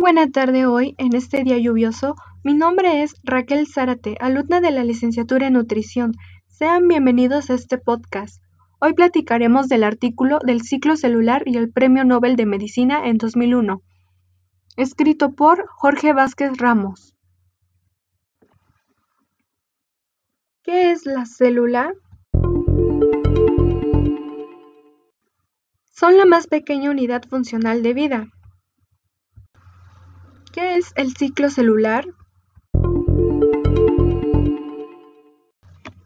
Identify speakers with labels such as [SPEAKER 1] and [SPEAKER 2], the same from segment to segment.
[SPEAKER 1] buena tarde hoy, en este día lluvioso. Mi nombre es Raquel Zárate, alumna de la licenciatura en nutrición. Sean bienvenidos a este podcast. Hoy platicaremos del artículo del ciclo celular y el Premio Nobel de Medicina en 2001, escrito por Jorge Vázquez Ramos. ¿Qué es la célula? Son la más pequeña unidad funcional de vida. ¿Qué es el ciclo celular?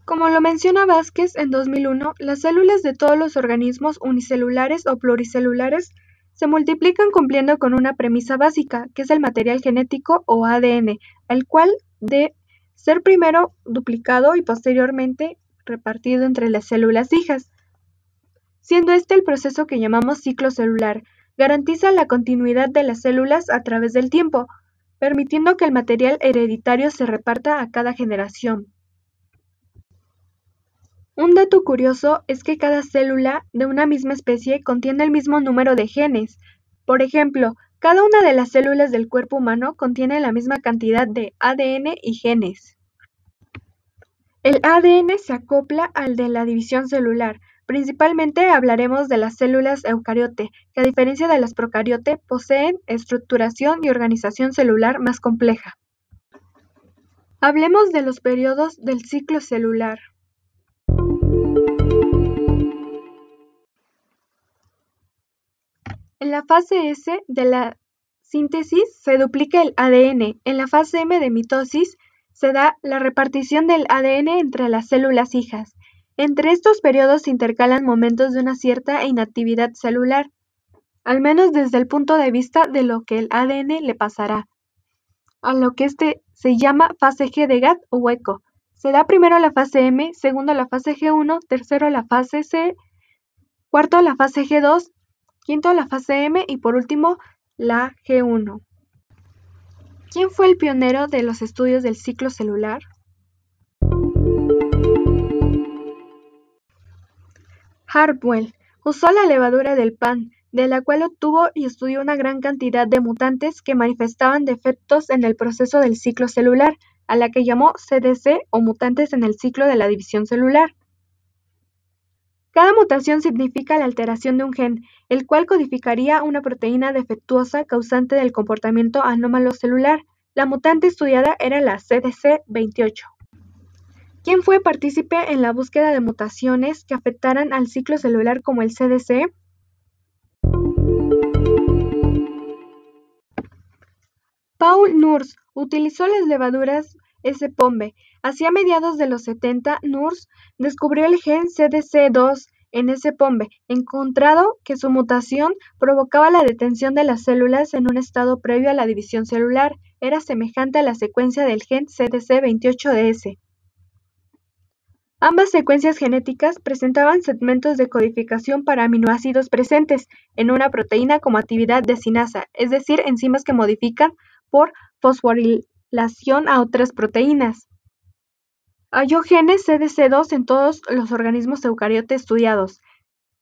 [SPEAKER 1] Como lo menciona Vázquez en 2001, las células de todos los organismos unicelulares o pluricelulares se multiplican cumpliendo con una premisa básica, que es el material genético o ADN, el cual de ser primero duplicado y posteriormente repartido entre las células hijas, siendo este el proceso que llamamos ciclo celular, Garantiza la continuidad de las células a través del tiempo, permitiendo que el material hereditario se reparta a cada generación. Un dato curioso es que cada célula de una misma especie contiene el mismo número de genes. Por ejemplo, cada una de las células del cuerpo humano contiene la misma cantidad de ADN y genes. El ADN se acopla al de la división celular, Principalmente hablaremos de las células eucariote, que a diferencia de las procariote poseen estructuración y organización celular más compleja. Hablemos de los periodos del ciclo celular. En la fase S de la síntesis se duplica el ADN. En la fase M de mitosis se da la repartición del ADN entre las células hijas. Entre estos periodos se intercalan momentos de una cierta inactividad celular, al menos desde el punto de vista de lo que el ADN le pasará, a lo que este se llama fase G de GATT o hueco. Se da primero la fase M, segundo la fase G1, tercero la fase C, cuarto la fase G2, quinto la fase M y por último la G1. ¿Quién fue el pionero de los estudios del ciclo celular? Hartwell usó la levadura del pan, de la cual obtuvo y estudió una gran cantidad de mutantes que manifestaban defectos en el proceso del ciclo celular, a la que llamó CDC o mutantes en el ciclo de la división celular. Cada mutación significa la alteración de un gen, el cual codificaría una proteína defectuosa causante del comportamiento anómalo celular. La mutante estudiada era la CDC28. ¿Quién fue partícipe en la búsqueda de mutaciones que afectaran al ciclo celular como el CDC? Paul Nurse utilizó las levaduras S-Pombe. Hacia mediados de los 70, Nurse descubrió el gen CDC2 en S-Pombe, encontrado que su mutación provocaba la detención de las células en un estado previo a la división celular. Era semejante a la secuencia del gen CDC28DS. Ambas secuencias genéticas presentaban segmentos de codificación para aminoácidos presentes en una proteína como actividad de sinasa, es decir, enzimas que modifican por a otras proteínas. Halló genes CDC2 en todos los organismos eucariotes estudiados.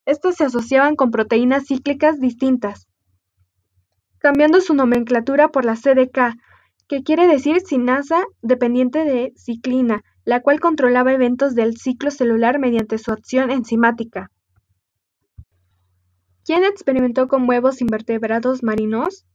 [SPEAKER 1] Estos se asociaban con proteínas cíclicas distintas, cambiando su nomenclatura por la CDK, que quiere decir sinasa dependiente de ciclina, la cual controlaba eventos del ciclo celular mediante su acción enzimática. ¿Quién experimentó con huevos invertebrados marinos?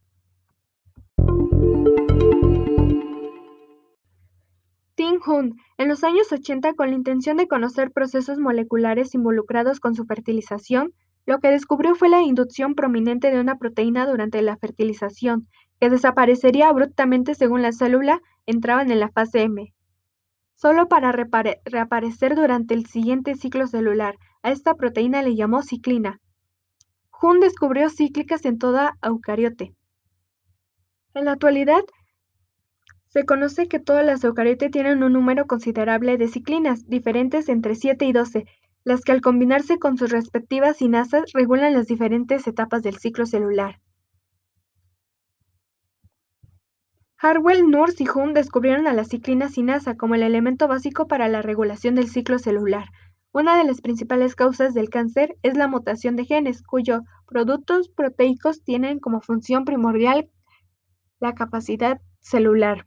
[SPEAKER 1] Hunt, en los años 80 con la intención de conocer procesos moleculares involucrados con su fertilización, lo que descubrió fue la inducción prominente de una proteína durante la fertilización, que desaparecería abruptamente según la célula entraban en la fase M solo para reaparecer durante el siguiente ciclo celular. A esta proteína le llamó ciclina. Hunt descubrió cíclicas en toda eucariote. En la actualidad, se conoce que todas las eucariotes tienen un número considerable de ciclinas, diferentes entre 7 y 12, las que al combinarse con sus respectivas sinasas regulan las diferentes etapas del ciclo celular. Hartwell, Nurse y Hunt descubrieron a la ciclina sinasa como el elemento básico para la regulación del ciclo celular. Una de las principales causas del cáncer es la mutación de genes, cuyos productos proteicos tienen como función primordial La capacidad celular.